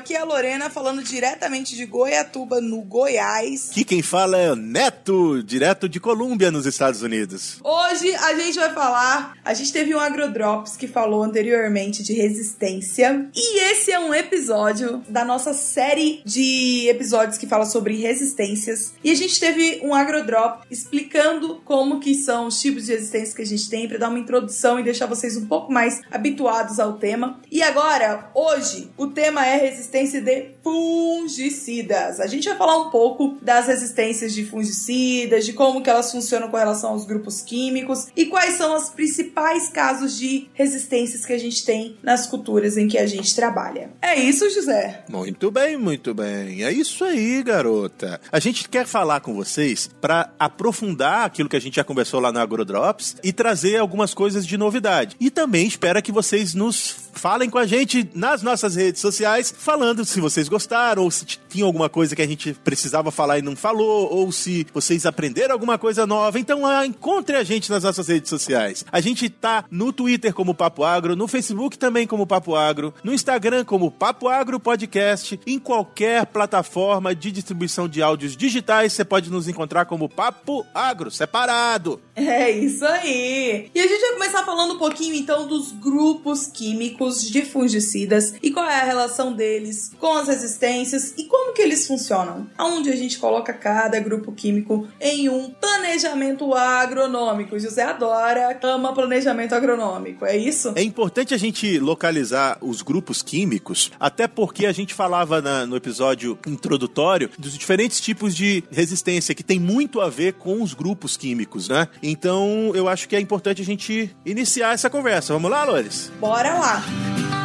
Aqui é a Lorena falando diretamente de Goiatuba, no Goiás. Aqui quem fala é o Neto, direto de Colômbia, nos Estados Unidos. Hoje a gente vai falar. A gente teve um Agrodrops que falou anteriormente de resistência. E esse é um episódio da nossa série de episódios que fala sobre resistências. E a gente teve um Agrodrop explicando como que são os tipos de resistências que a gente tem para dar uma introdução e deixar vocês um pouco mais habituados ao tema. E agora, hoje, o tema é resistência resistência de fungicidas. A gente vai falar um pouco das resistências de fungicidas, de como que elas funcionam com relação aos grupos químicos e quais são os principais casos de resistências que a gente tem nas culturas em que a gente trabalha. É isso, José? Muito bem, muito bem. É isso aí, garota. A gente quer falar com vocês para aprofundar aquilo que a gente já conversou lá na AgroDrops e trazer algumas coisas de novidade. E também espera que vocês nos falem com a gente nas nossas redes sociais falando se vocês gostaram, ou se tinha alguma coisa que a gente precisava falar e não falou, ou se vocês aprenderam alguma coisa nova. Então, ah, encontre a gente nas nossas redes sociais. A gente tá no Twitter como Papo Agro, no Facebook também como Papo Agro, no Instagram como Papo Agro Podcast, em qualquer plataforma de distribuição de áudios digitais, você pode nos encontrar como Papo Agro, separado. É isso aí. E a gente vai começar falando um pouquinho então dos grupos químicos de fungicidas e qual é a relação deles deles, com as resistências e como que eles funcionam. Aonde a gente coloca cada grupo químico em um planejamento agronômico. José adora, ama planejamento agronômico, é isso? É importante a gente localizar os grupos químicos, até porque a gente falava na, no episódio introdutório dos diferentes tipos de resistência que tem muito a ver com os grupos químicos, né? Então eu acho que é importante a gente iniciar essa conversa. Vamos lá, Lores? Bora lá!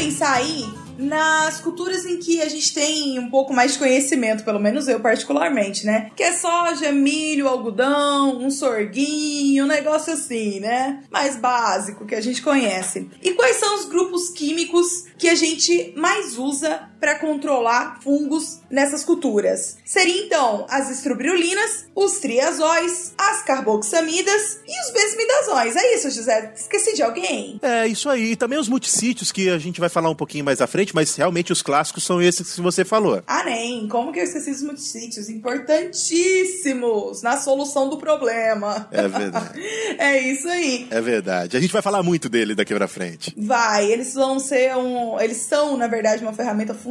Pensar aí nas culturas em que a gente tem um pouco mais de conhecimento, pelo menos eu particularmente, né? Que é soja, milho, algodão, um sorguinho, um negócio assim, né? Mais básico que a gente conhece. E quais são os grupos químicos que a gente mais usa para controlar fungos nessas culturas? Seria então as estrobirulinas, os triazóis, as carboxamidas e os besmidazóis. É isso, José? Esqueci de alguém? É, isso aí. E também os multissítios que a gente vai falar um pouquinho mais à frente mas realmente os clássicos são esses que você falou. Ah, nem. Como que eu esqueci os multissítios? Importantíssimos na solução do problema. É verdade. é isso aí. É verdade. A gente vai falar muito dele daqui pra frente. Vai. Eles vão ser um. Eles são, na verdade, uma ferramenta fundamental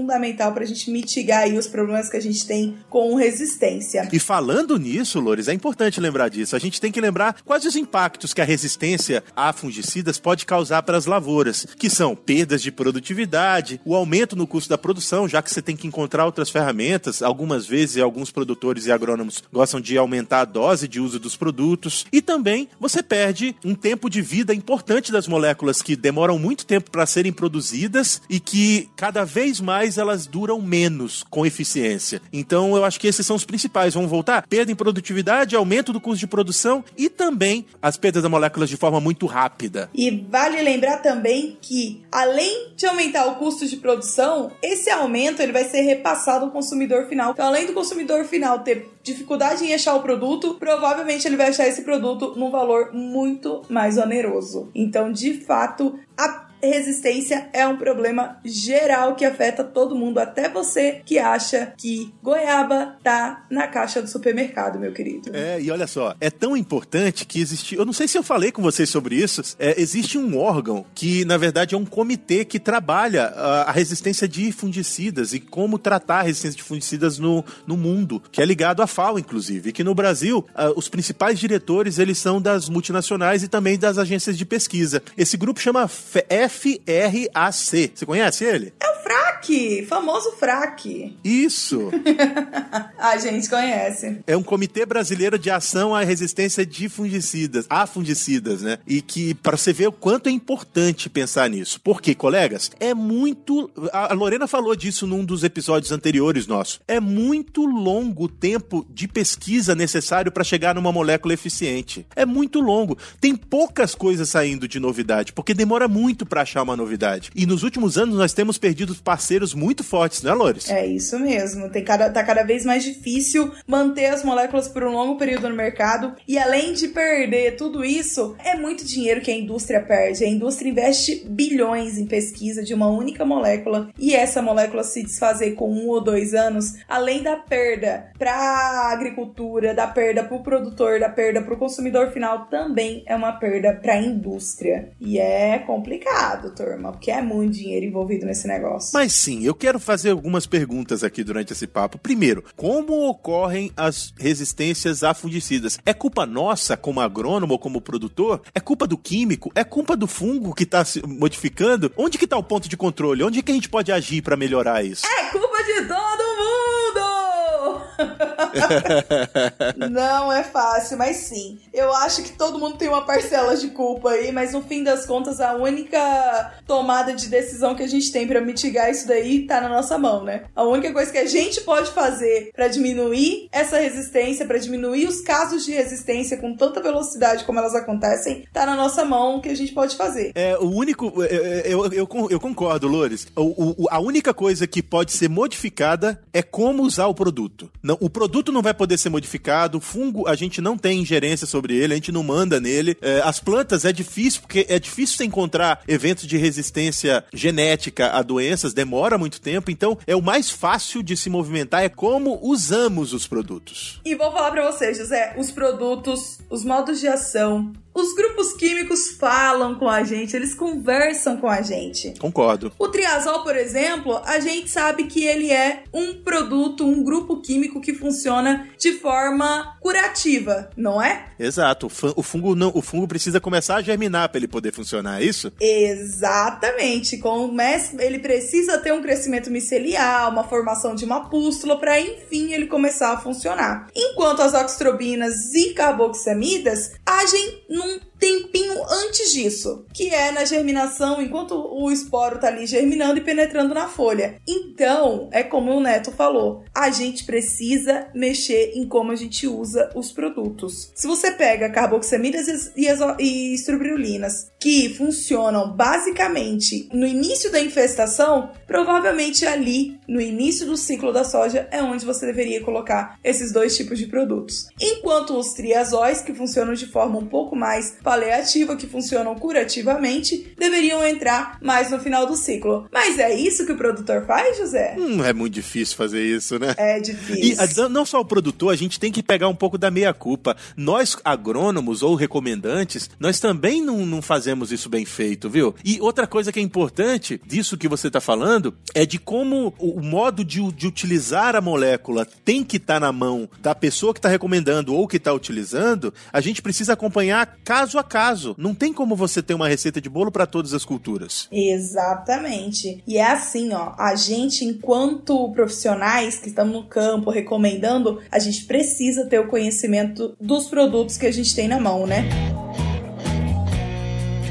pra gente mitigar aí os problemas que a gente tem com resistência. E falando nisso, Lores, é importante lembrar disso. A gente tem que lembrar quais os impactos que a resistência a fungicidas pode causar para as lavouras, que são perdas de produtividade, o aumento no custo da produção, já que você tem que encontrar outras ferramentas. Algumas vezes, alguns produtores e agrônomos gostam de aumentar a dose de uso dos produtos. E também você perde um tempo de vida importante das moléculas que demoram muito tempo para serem produzidas e que cada vez mais elas duram menos com eficiência. Então, eu acho que esses são os principais. Vamos voltar? Perda em produtividade, aumento do custo de produção e também as perdas das moléculas de forma muito rápida. E vale lembrar também que, além de aumentar o custo de produção, esse aumento ele vai ser repassado ao consumidor final. Então, além do consumidor final ter dificuldade em achar o produto, provavelmente ele vai achar esse produto num valor muito mais oneroso. Então, de fato, a resistência é um problema geral que afeta todo mundo, até você que acha que goiaba tá na caixa do supermercado, meu querido. É, e olha só, é tão importante que existe. Eu não sei se eu falei com vocês sobre isso. É, existe um órgão que, na verdade, é um comitê que trabalha a, a resistência de fungicidas e como tratar a resistência de fungicidas no, no mundo, que é ligado à FAO, inclusive. E que no Brasil, uh, os principais diretores eles são das multinacionais e também das agências de pesquisa. Esse grupo chama FRAC. Você conhece ele? É o FRAC! FRAC, famoso FRAC. Isso! a gente conhece. É um Comitê Brasileiro de Ação à Resistência de Fungicidas, a fungicidas, né? E que, para você ver o quanto é importante pensar nisso. Porque, colegas, é muito. A Lorena falou disso num dos episódios anteriores nossos. É muito longo o tempo de pesquisa necessário para chegar numa molécula eficiente. É muito longo. Tem poucas coisas saindo de novidade, porque demora muito para achar uma novidade. E nos últimos anos nós temos perdido parceiros muito fortes, né, Lores? É isso mesmo. Tem cada, tá cada vez mais difícil manter as moléculas por um longo período no mercado. E além de perder tudo isso, é muito dinheiro que a indústria perde. A indústria investe bilhões em pesquisa de uma única molécula e essa molécula se desfazer com um ou dois anos, além da perda para a agricultura, da perda para o produtor, da perda para o consumidor final, também é uma perda para a indústria. E é complicado, turma, porque é muito dinheiro envolvido nesse negócio. Mas sim, eu quero fazer algumas perguntas aqui durante esse papo. Primeiro, como ocorrem as resistências a fungicidas? É culpa nossa como agrônomo ou como produtor? É culpa do químico? É culpa do fungo que está se modificando? Onde que está o ponto de controle? Onde que a gente pode agir para melhorar isso? É culpa de todo! não é fácil, mas sim. Eu acho que todo mundo tem uma parcela de culpa aí, mas no fim das contas, a única tomada de decisão que a gente tem para mitigar isso daí tá na nossa mão, né? A única coisa que a gente pode fazer para diminuir essa resistência, para diminuir os casos de resistência com tanta velocidade como elas acontecem, tá na nossa mão que a gente pode fazer. É, o único. Eu, é, é, eu, eu, eu concordo, Lores. O, o, a única coisa que pode ser modificada é como usar o produto. Não, o produto não vai poder ser modificado, o fungo a gente não tem ingerência sobre ele, a gente não manda nele. É, as plantas é difícil, porque é difícil você encontrar eventos de resistência genética a doenças, demora muito tempo, então é o mais fácil de se movimentar é como usamos os produtos. E vou falar para você, José, os produtos, os modos de ação, os grupos químicos falam com a gente, eles conversam com a gente. Concordo. O triazol, por exemplo, a gente sabe que ele é um produto, um grupo químico que funciona de forma curativa, não é? Exato. O fungo não, o fungo precisa começar a germinar para ele poder funcionar, é isso? Exatamente. Comece, ele precisa ter um crescimento micelial, uma formação de uma pústula para enfim ele começar a funcionar. Enquanto as oxtrobinas e carboxamidas agem num Um, tempinho antes disso, que é na germinação, enquanto o esporo tá ali germinando e penetrando na folha. Então, é como o Neto falou, a gente precisa mexer em como a gente usa os produtos. Se você pega carboxamidas e, e que funcionam basicamente no início da infestação, provavelmente ali, no início do ciclo da soja, é onde você deveria colocar esses dois tipos de produtos. Enquanto os triazóis, que funcionam de forma um pouco mais paliativa que funcionam curativamente deveriam entrar mais no final do ciclo. Mas é isso que o produtor faz, José? Hum, é muito difícil fazer isso, né? É difícil. E não só o produtor, a gente tem que pegar um pouco da meia-culpa. Nós, agrônomos ou recomendantes, nós também não, não fazemos isso bem feito, viu? E outra coisa que é importante disso que você está falando é de como o modo de, de utilizar a molécula tem que estar tá na mão da pessoa que está recomendando ou que está utilizando. A gente precisa acompanhar caso a caso. Não tem como você ter uma receita de bolo para todas as culturas. Exatamente. E é assim, ó, a gente enquanto profissionais que estamos no campo recomendando, a gente precisa ter o conhecimento dos produtos que a gente tem na mão, né?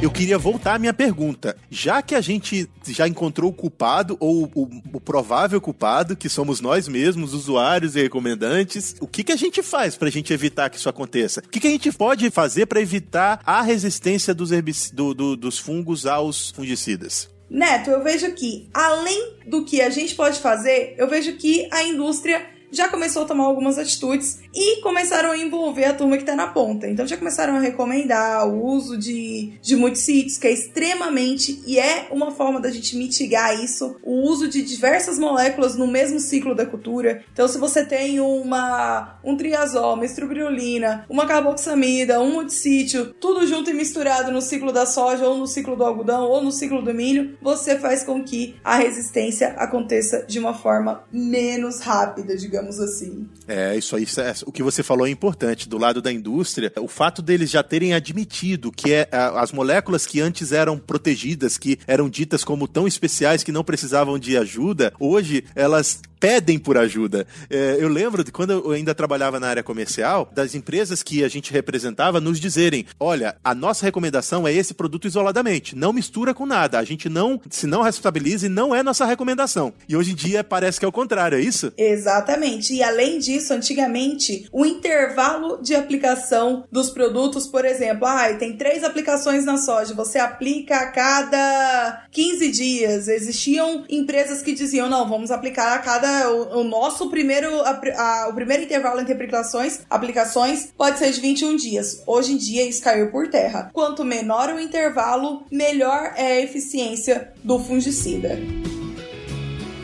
Eu queria voltar à minha pergunta. Já que a gente já encontrou o culpado, ou o, o provável culpado, que somos nós mesmos, usuários e recomendantes, o que, que a gente faz para a gente evitar que isso aconteça? O que, que a gente pode fazer para evitar a resistência dos, do, do, dos fungos aos fungicidas? Neto, eu vejo que, além do que a gente pode fazer, eu vejo que a indústria já começou a tomar algumas atitudes e começaram a envolver a turma que está na ponta. Então já começaram a recomendar o uso de, de multissítios, que é extremamente e é uma forma da gente mitigar isso, o uso de diversas moléculas no mesmo ciclo da cultura. Então se você tem uma um triazol, uma estrobriolina, uma carboxamida, um multissítio, tudo junto e misturado no ciclo da soja ou no ciclo do algodão ou no ciclo do milho, você faz com que a resistência aconteça de uma forma menos rápida, digamos digamos assim. É, isso aí, é, o que você falou é importante. Do lado da indústria, o fato deles já terem admitido que é, as moléculas que antes eram protegidas, que eram ditas como tão especiais que não precisavam de ajuda, hoje elas pedem por ajuda. É, eu lembro de quando eu ainda trabalhava na área comercial, das empresas que a gente representava nos dizerem: olha, a nossa recomendação é esse produto isoladamente, não mistura com nada, a gente não se não responsabiliza e não é nossa recomendação. E hoje em dia parece que é o contrário, é isso? Exatamente. E além disso, antigamente, o intervalo de aplicação dos produtos, por exemplo, ah, tem três aplicações na soja, você aplica a cada 15 dias. Existiam empresas que diziam: não, vamos aplicar a cada o, o nosso primeiro, a, a, o primeiro intervalo entre aplicações, aplicações pode ser de 21 dias. Hoje em dia isso caiu por terra. Quanto menor o intervalo, melhor é a eficiência do fungicida.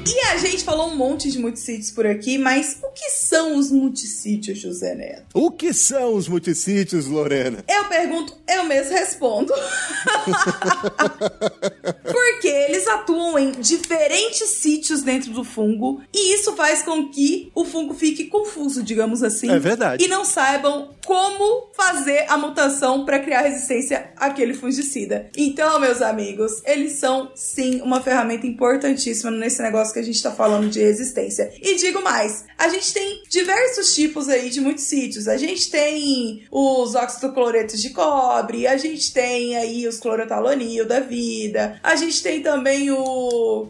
E a gente falou um monte de multissítios por aqui, mas o que são os multissítios, José Neto? O que são os multissítios, Lorena? Eu pergunto, eu mesmo respondo. Porque eles atuam em diferentes sítios dentro do fungo e isso faz com que o fungo fique confuso, digamos assim. É verdade. E não saibam como fazer a mutação para criar resistência àquele fungicida. Então, meus amigos, eles são sim uma ferramenta importantíssima nesse negócio que a gente está falando de resistência. E digo mais, a gente tem diversos tipos aí de muitos sítios. A gente tem os óxido cloretos de cobre, a gente tem aí os clorotalonil da vida, a gente tem também o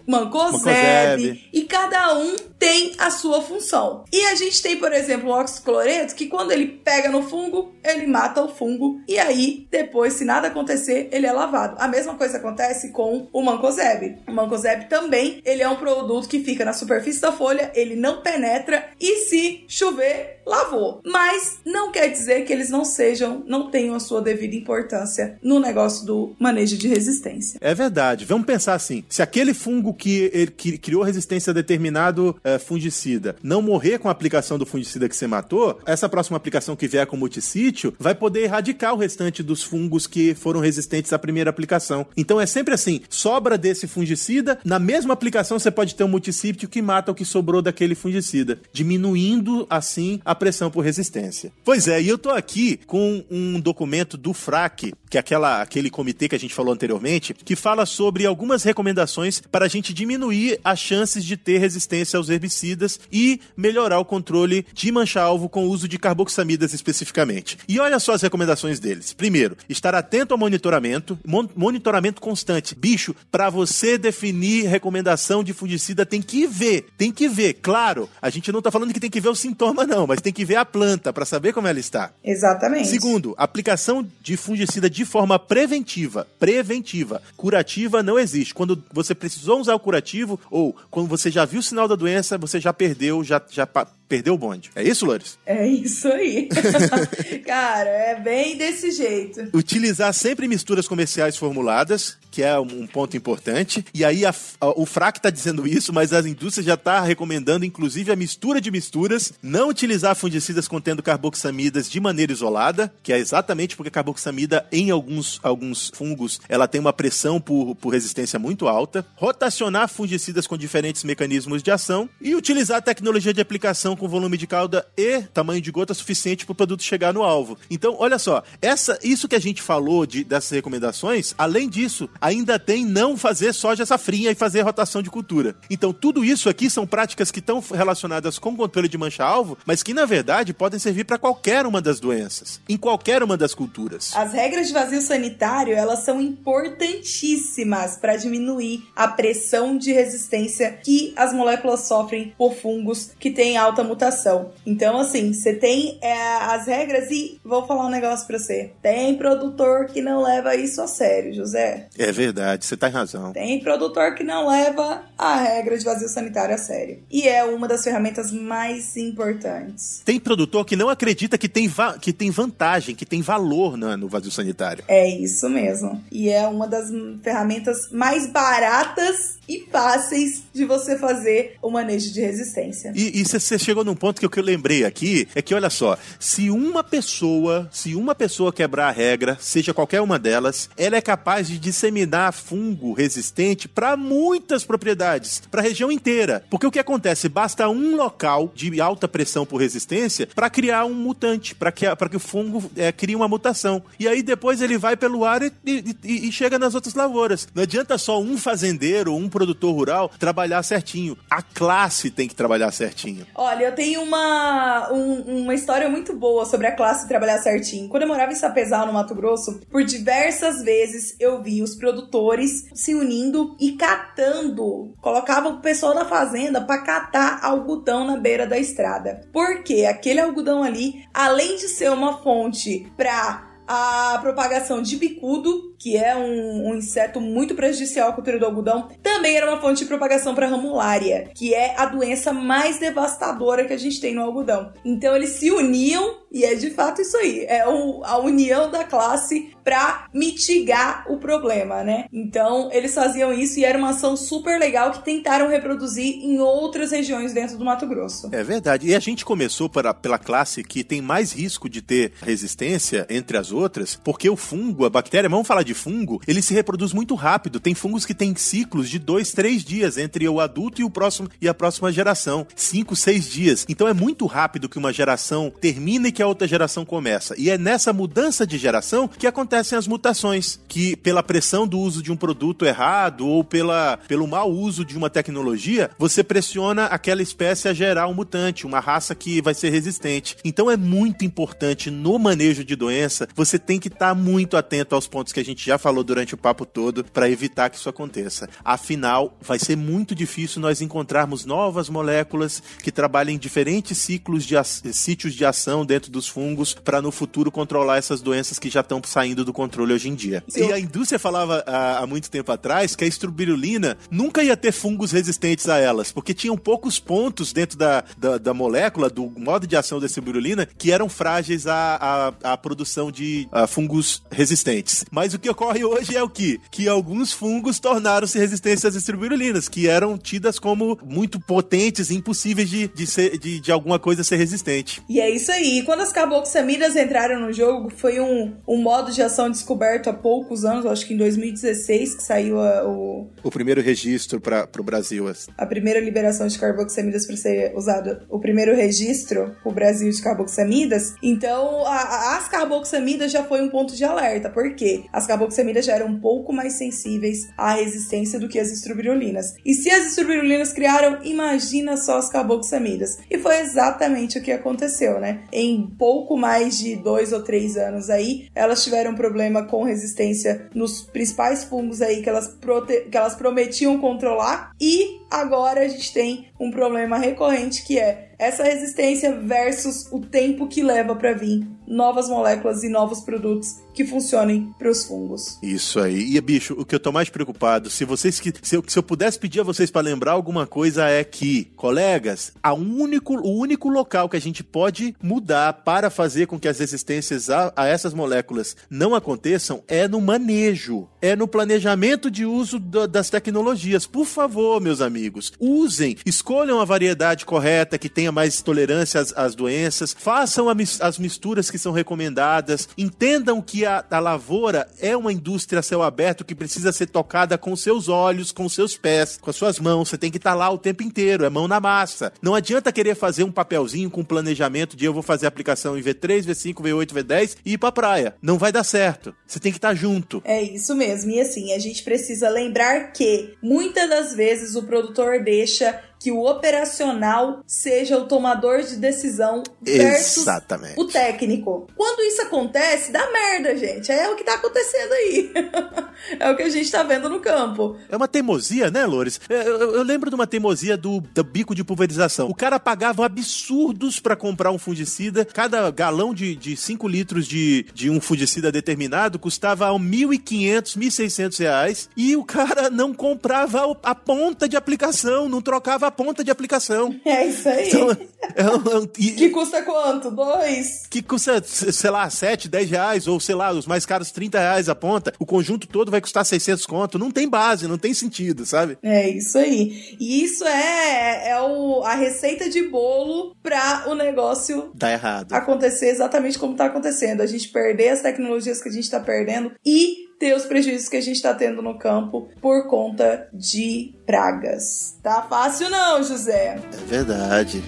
mancozeb, e cada um tem a sua função. E a gente tem, por exemplo, o óxido cloreto que quando ele pega no fungo, ele mata o fungo e aí depois, se nada acontecer, ele é lavado. A mesma coisa acontece com o mancozeb. O mancozeb também, ele é um produto produto que fica na superfície da folha, ele não penetra e se chover, lavou. Mas não quer dizer que eles não sejam, não tenham a sua devida importância no negócio do manejo de resistência. É verdade. Vamos pensar assim: se aquele fungo que, ele, que criou resistência a determinado é, fungicida não morrer com a aplicação do fungicida que você matou, essa próxima aplicação que vier com multissítio vai poder erradicar o restante dos fungos que foram resistentes à primeira aplicação. Então é sempre assim: sobra desse fungicida, na mesma aplicação você pode ter um multissítio que mata o que sobrou daquele fungicida, diminuindo assim a pressão por resistência. Pois é, e eu tô aqui com um documento do FRAC, que é aquela, aquele comitê que a gente falou anteriormente, que fala sobre algumas recomendações para a gente diminuir as chances de ter resistência aos herbicidas e melhorar o controle de mancha-alvo com o uso de carboxamidas especificamente. E olha só as recomendações deles. Primeiro, estar atento ao monitoramento, mon monitoramento constante. Bicho, para você definir recomendação de fungicida tem que ver, tem que ver. Claro, a gente não tá falando que tem que ver o sintoma, não, mas tem que ver a planta para saber como ela está. Exatamente. Segundo, aplicação de fungicida de forma preventiva. Preventiva. Curativa não existe. Quando você precisou usar o curativo, ou quando você já viu o sinal da doença, você já perdeu, já, já perdeu o bonde. É isso, Lores? É isso aí. Cara, é bem desse jeito. Utilizar sempre misturas comerciais formuladas, que é um ponto importante. E aí a, a, o FRAC está dizendo isso, mas a indústria já está recomendando, inclusive, a mistura de misturas. Não utilizar fungicidas contendo carboxamidas de maneira isolada, que é exatamente porque a carboxamida, em alguns, alguns fungos, ela tem uma pressão por, por resistência muito alta. Rotacionar fungicidas com diferentes mecanismos de ação. E utilizar a tecnologia de aplicação com volume de cauda e tamanho de gota suficiente para o produto chegar no alvo. Então, olha só, essa, isso que a gente falou de, dessas recomendações, além disso, ainda tem não fazer soja safrinha e fazer rotação de cultura. Então, tudo isso aqui são práticas que estão relacionadas com controle de mancha-alvo, mas que, na verdade, podem servir para qualquer uma das doenças, em qualquer uma das culturas. As regras de vazio sanitário, elas são importantíssimas para diminuir a pressão de resistência que as moléculas sofrem por fungos que têm alta mutação. Então, assim, você tem é, as regras e vou falar um negócio para você. Tem produtor que não leva isso a sério, José. É verdade, você tá em razão. Tem produtor que não leva a regra de vazio sanitário a sério. E é uma das ferramentas mais importantes. Tem produtor que não acredita que tem, que tem vantagem, que tem valor no, no vazio sanitário. É isso mesmo. E é uma das ferramentas mais baratas e fáceis de você fazer o manejo de resistência. E você chegou num ponto que o que eu lembrei aqui é que, olha só, se uma pessoa, se uma pessoa quebrar a regra, seja qualquer uma delas, ela é capaz de disseminar fungo resistente para muitas propriedades, para a região inteira. Porque o que acontece? Basta um local de alta pressão por resistência para criar um mutante, para que, que o fungo é, crie uma mutação. E aí depois ele vai pelo ar e, e, e, e chega nas outras lavouras. Não adianta só um fazendeiro, um produtor rural trabalhar certinho. A classe tem que trabalhar certinho. Olha, eu tenho uma, um, uma história muito boa sobre a classe trabalhar certinho. Quando eu morava em Sapezal, no Mato Grosso, por diversas vezes eu vi os produtores se unindo e catando. Colocavam o pessoal da fazenda para catar algodão na beira da estrada. Porque aquele algodão ali, além de ser uma fonte para a propagação de bicudo, que é um, um, inseto muito prejudicial à cultura do algodão, também era uma fonte de propagação para ramulária, que é a doença mais devastadora que a gente tem no algodão. Então eles se uniam e é de fato isso aí, é o, a união da classe para mitigar o problema, né? Então eles faziam isso e era uma ação super legal que tentaram reproduzir em outras regiões dentro do Mato Grosso. É verdade. E a gente começou para, pela classe que tem mais risco de ter resistência entre as outras, porque o fungo, a bactéria, vamos falar de fungo, ele se reproduz muito rápido. Tem fungos que têm ciclos de dois, três dias entre o adulto e o próximo e a próxima geração. Cinco, seis dias. Então é muito rápido que uma geração termina e que a outra geração começa. E é nessa mudança de geração que acontecem as mutações, que pela pressão do uso de um produto errado ou pela, pelo mau uso de uma tecnologia, você pressiona aquela espécie a gerar um mutante, uma raça que vai ser resistente. Então é muito importante no manejo de doença, você tem que estar tá muito atento aos pontos que a gente já falou durante o papo todo para evitar que isso aconteça. Afinal, vai ser muito difícil nós encontrarmos novas moléculas que trabalhem diferentes ciclos de sítios de ação dentro dos fungos para no futuro controlar essas doenças que já estão saindo do controle hoje em dia. E a indústria falava há, há muito tempo atrás que a estrubirulina nunca ia ter fungos resistentes a elas, porque tinham poucos pontos dentro da, da, da molécula, do modo de ação da estrubirulina, que eram frágeis à, à, à produção de à fungos resistentes. Mas o que ocorre hoje é o que? Que alguns fungos tornaram-se resistentes às estribirulinas, que eram tidas como muito potentes e impossíveis de, de, ser, de, de alguma coisa ser resistente. E é isso aí. Quando as carboxamidas entraram no jogo, foi um, um modo de ação descoberto há poucos anos, acho que em 2016 que saiu a, o... O primeiro registro para o Brasil. A primeira liberação de carboxamidas para ser usado. O primeiro registro para o Brasil de carboxamidas. Então, a, a, as carboxamidas já foi um ponto de alerta. Por quê? As carboxamidas carboxamidas já eram um pouco mais sensíveis à resistência do que as estrubirulinas. E se as estrubirulinas criaram, imagina só as carboxamidas. E foi exatamente o que aconteceu, né? Em pouco mais de dois ou três anos aí, elas tiveram problema com resistência nos principais fungos aí que elas, que elas prometiam controlar. E agora a gente tem um problema recorrente que é essa resistência versus o tempo que leva para vir novas moléculas e novos produtos que funcionem para os fungos. Isso aí. E bicho, o que eu tô mais preocupado, se vocês que se eu, se eu pudesse pedir a vocês para lembrar alguma coisa é que, colegas, a único, o único local que a gente pode mudar para fazer com que as resistências a, a essas moléculas não aconteçam é no manejo, é no planejamento de uso das tecnologias. Por favor, meus amigos, usem, escolham a variedade correta que tenha mais tolerância às, às doenças, façam as misturas que são recomendadas, entendam que a, a lavoura é uma indústria a céu aberto que precisa ser tocada com seus olhos, com seus pés, com as suas mãos. Você tem que estar tá lá o tempo inteiro, é mão na massa. Não adianta querer fazer um papelzinho com planejamento de eu vou fazer a aplicação em V3, V5, V8, V10 e ir pra praia. Não vai dar certo. Você tem que estar tá junto. É isso mesmo. E assim, a gente precisa lembrar que muitas das vezes o produtor deixa que o operacional seja o tomador de decisão versus Exatamente. o técnico. Quando isso acontece, dá merda, gente. É o que tá acontecendo aí. é o que a gente tá vendo no campo. É uma teimosia, né, Lores? É, eu, eu, eu lembro de uma teimosia do, do, bico de pulverização. O cara pagava absurdos para comprar um fungicida. Cada galão de, de 5 litros de, de um fungicida determinado custava 1.500, 1.600 reais. E o cara não comprava a ponta de aplicação, não trocava a ponta de aplicação. É isso aí. Então, é um, é um, e, que custa quanto? Dois? Que custa, sei lá, 7, 10 reais, ou sei lá, os mais caros 30 reais a ponta. O conjunto todo vai custar 600 conto. Não tem base, não tem sentido, sabe? É isso aí. E isso é, é o, a receita de bolo pra o negócio Dá errado. acontecer exatamente como tá acontecendo. A gente perder as tecnologias que a gente tá perdendo e ter os prejuízos que a gente está tendo no campo por conta de pragas. Tá fácil não, José? É verdade.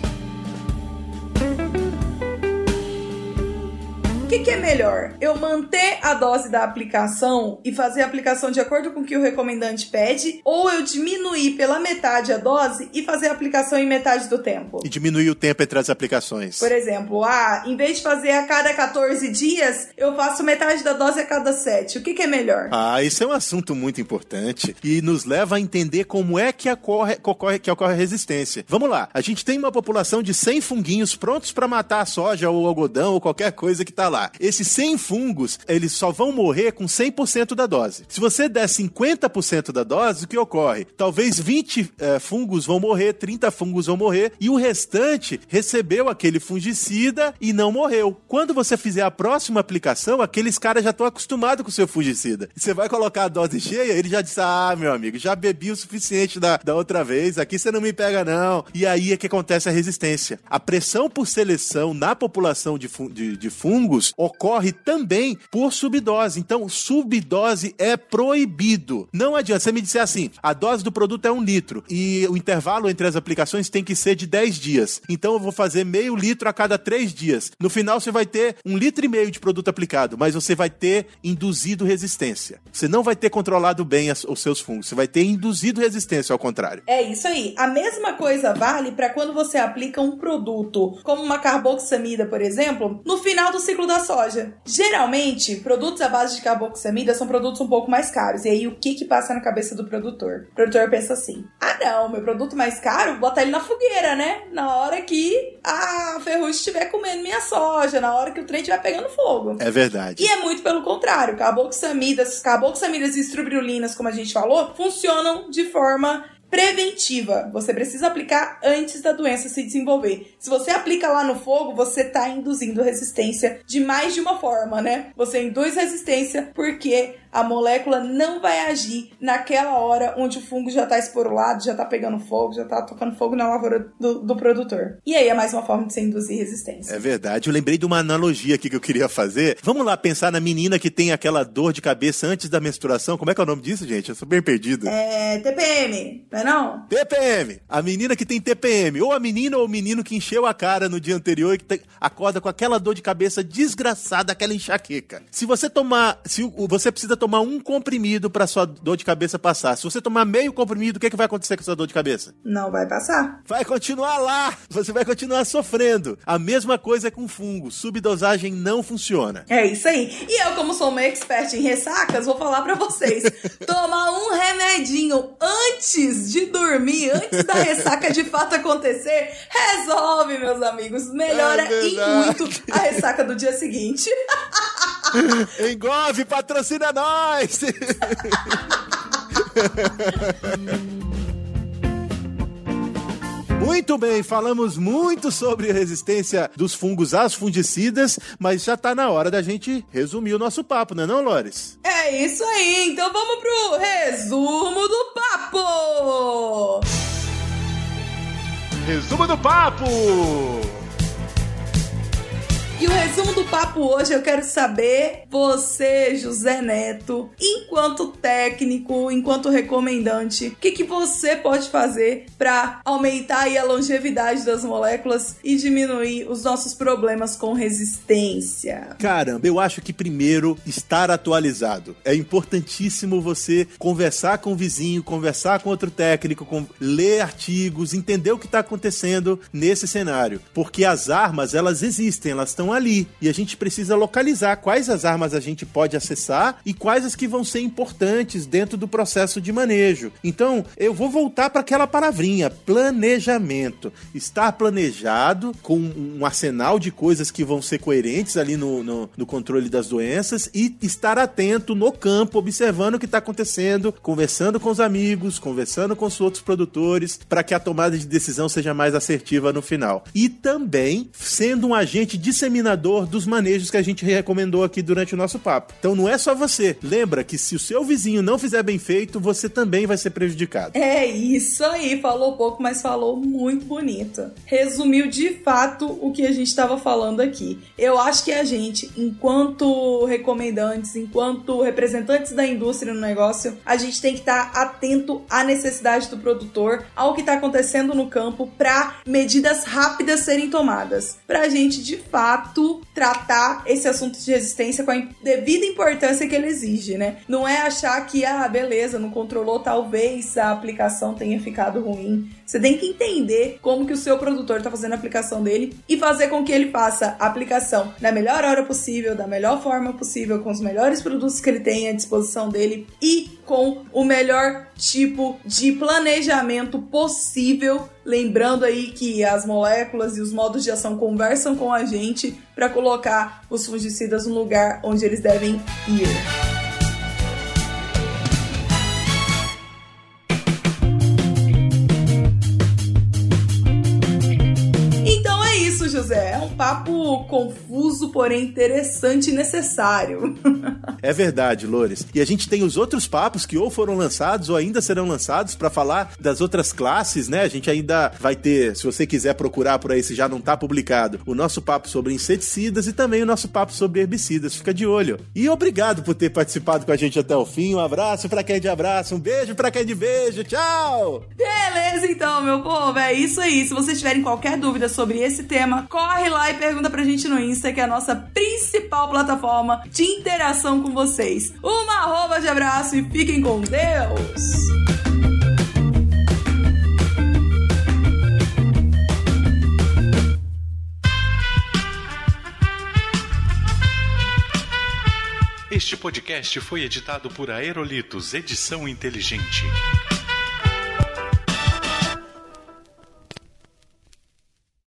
O que, que, é melhor? Eu manter a dose da aplicação e fazer a aplicação de acordo com o que o recomendante pede? Ou eu diminuir pela metade a dose e fazer a aplicação em metade do tempo? E diminuir o tempo entre as aplicações. Por exemplo, ah, em vez de fazer a cada 14 dias, eu faço metade da dose a cada 7. O que, que é melhor? Ah, isso é um assunto muito importante e nos leva a entender como é que ocorre, ocorre, que ocorre a resistência. Vamos lá, a gente tem uma população de 100 funguinhos prontos para matar a soja ou o algodão ou qualquer coisa que tá lá lá. Esses 100 fungos, eles só vão morrer com 100% da dose. Se você der 50% da dose, o que ocorre? Talvez 20 é, fungos vão morrer, 30 fungos vão morrer e o restante recebeu aquele fungicida e não morreu. Quando você fizer a próxima aplicação, aqueles caras já estão acostumados com o seu fungicida. Você vai colocar a dose cheia, ele já disse: Ah, meu amigo, já bebi o suficiente da, da outra vez, aqui você não me pega, não. E aí é que acontece a resistência. A pressão por seleção na população de, de, de fungos ocorre também por subdose. Então, subdose é proibido. Não adianta você me dizer assim: a dose do produto é um litro e o intervalo entre as aplicações tem que ser de 10 dias. Então, eu vou fazer meio litro a cada 3 dias. No final, você vai ter um litro e meio de produto aplicado, mas você vai ter induzido resistência. Você não vai ter controlado bem as, os seus fungos, você vai ter induzido resistência ao contrário. É isso aí. A mesma coisa vale para quando você aplica um produto, como uma carboxamida, por exemplo, no final do ciclo da soja. Geralmente, produtos à base de carboxamida são produtos um pouco mais caros. E aí, o que que passa na cabeça do produtor? O produtor pensa assim: ah, não, meu produto mais caro, botar ele na fogueira, né? Na hora que a ferrugem estiver comendo minha soja, na hora que o trem estiver pegando fogo. É verdade. E é muito pelo contrário. Carboxamidas, carboxamidas e estrubirulinas, como a gente falou, funcionam de forma preventiva. Você precisa aplicar antes da doença se desenvolver. Se você aplica lá no fogo, você está induzindo resistência de mais de uma forma, né? Você induz resistência porque a molécula não vai agir naquela hora onde o fungo já está esporulado, já está pegando fogo, já está tocando fogo na lavoura do, do, produtor. E aí é mais uma forma de se induzir resistência. É verdade. Eu lembrei de uma analogia aqui que eu queria fazer. Vamos lá pensar na menina que tem aquela dor de cabeça antes da menstruação. Como é que é o nome disso, gente? Eu sou bem perdido. É TPM, não é não? TPM. A menina que tem TPM. Ou a menina ou o menino que encheu a cara no dia anterior e que tem, acorda com aquela dor de cabeça desgraçada, aquela enxaqueca. Se você tomar, se você precisa tomar tomar um comprimido para sua dor de cabeça passar. Se você tomar meio comprimido, o que, é que vai acontecer com a sua dor de cabeça? Não vai passar. Vai continuar lá. Você vai continuar sofrendo. A mesma coisa com fungo. Subdosagem não funciona. É isso aí. E eu, como sou uma expert em ressacas, vou falar para vocês: tomar um remedinho antes de dormir, antes da ressaca de fato acontecer, resolve, meus amigos. Melhora é em muito a ressaca do dia seguinte. Engove, patrocina nós! Muito bem, falamos muito sobre a resistência dos fungos às fungicidas, mas já tá na hora da gente resumir o nosso papo, não é não, Lores? É isso aí, então vamos pro resumo do papo! Resumo do papo! E o resumo do papo hoje eu quero saber, você, José Neto, enquanto técnico, enquanto recomendante, o que, que você pode fazer para aumentar a longevidade das moléculas e diminuir os nossos problemas com resistência? Caramba, eu acho que primeiro estar atualizado. É importantíssimo você conversar com o vizinho, conversar com outro técnico, com... ler artigos, entender o que está acontecendo nesse cenário, porque as armas elas existem, elas estão estão ali. E a gente precisa localizar quais as armas a gente pode acessar e quais as que vão ser importantes dentro do processo de manejo. Então, eu vou voltar para aquela palavrinha: planejamento. Estar planejado com um arsenal de coisas que vão ser coerentes ali no, no, no controle das doenças e estar atento no campo, observando o que está acontecendo, conversando com os amigos, conversando com os outros produtores, para que a tomada de decisão seja mais assertiva no final. E também sendo um agente disseminador dos manejos que a gente recomendou aqui durante o nosso papo. Então não é só você. Lembra que se o seu vizinho não fizer bem feito, você também vai ser prejudicado. É isso aí, falou pouco, mas falou muito bonito. Resumiu de fato o que a gente estava falando aqui. Eu acho que a gente, enquanto recomendantes, enquanto representantes da indústria no negócio, a gente tem que estar tá atento à necessidade do produtor, ao que está acontecendo no campo, para medidas rápidas serem tomadas. Para a gente, de fato, tratar esse assunto de resistência com a devida importância que ele exige, né? Não é achar que, ah, beleza, não controlou, talvez a aplicação tenha ficado ruim. Você tem que entender como que o seu produtor está fazendo a aplicação dele e fazer com que ele faça a aplicação na melhor hora possível, da melhor forma possível, com os melhores produtos que ele tem à disposição dele e com o melhor tipo de planejamento possível. Lembrando aí que as moléculas e os modos de ação conversam com a gente para colocar os fungicidas no lugar onde eles devem ir. José. É um papo confuso, porém interessante e necessário. é verdade, Lores. E a gente tem os outros papos que ou foram lançados ou ainda serão lançados para falar das outras classes, né? A gente ainda vai ter, se você quiser procurar por aí, se já não tá publicado, o nosso papo sobre inseticidas e também o nosso papo sobre herbicidas. Fica de olho. E obrigado por ter participado com a gente até o fim. Um abraço para quem é de abraço, um beijo para quem é de beijo. Tchau! Beleza, então, meu povo. É isso aí. Se vocês tiverem qualquer dúvida sobre esse tema, corre lá e pergunta pra gente no Insta, que é a nossa principal plataforma de interação com vocês. Uma arroba de abraço e fiquem com Deus! Este podcast foi editado por Aerolitos Edição Inteligente.